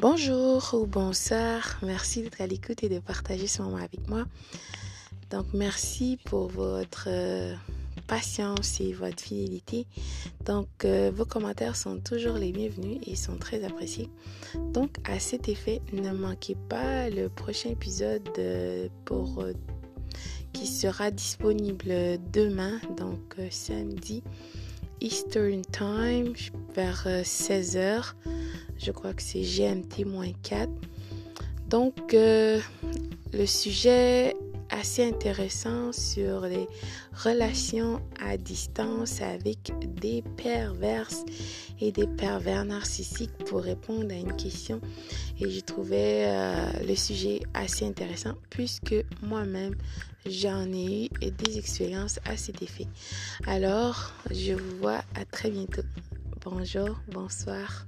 Bonjour ou bonsoir, merci d'être à l'écoute et de partager ce moment avec moi. Donc merci pour votre euh, patience et votre fidélité. Donc euh, vos commentaires sont toujours les bienvenus et sont très appréciés. Donc à cet effet, ne manquez pas le prochain épisode euh, qui sera disponible demain, donc samedi Eastern Time vers 16h. Je crois que c'est GMT-4. Donc, euh, le sujet assez intéressant sur les relations à distance avec des perverses et des pervers narcissiques pour répondre à une question. Et j'ai trouvé euh, le sujet assez intéressant puisque moi-même j'en ai eu des expériences à cet effet. Alors, je vous vois à très bientôt. Bonjour, bonsoir.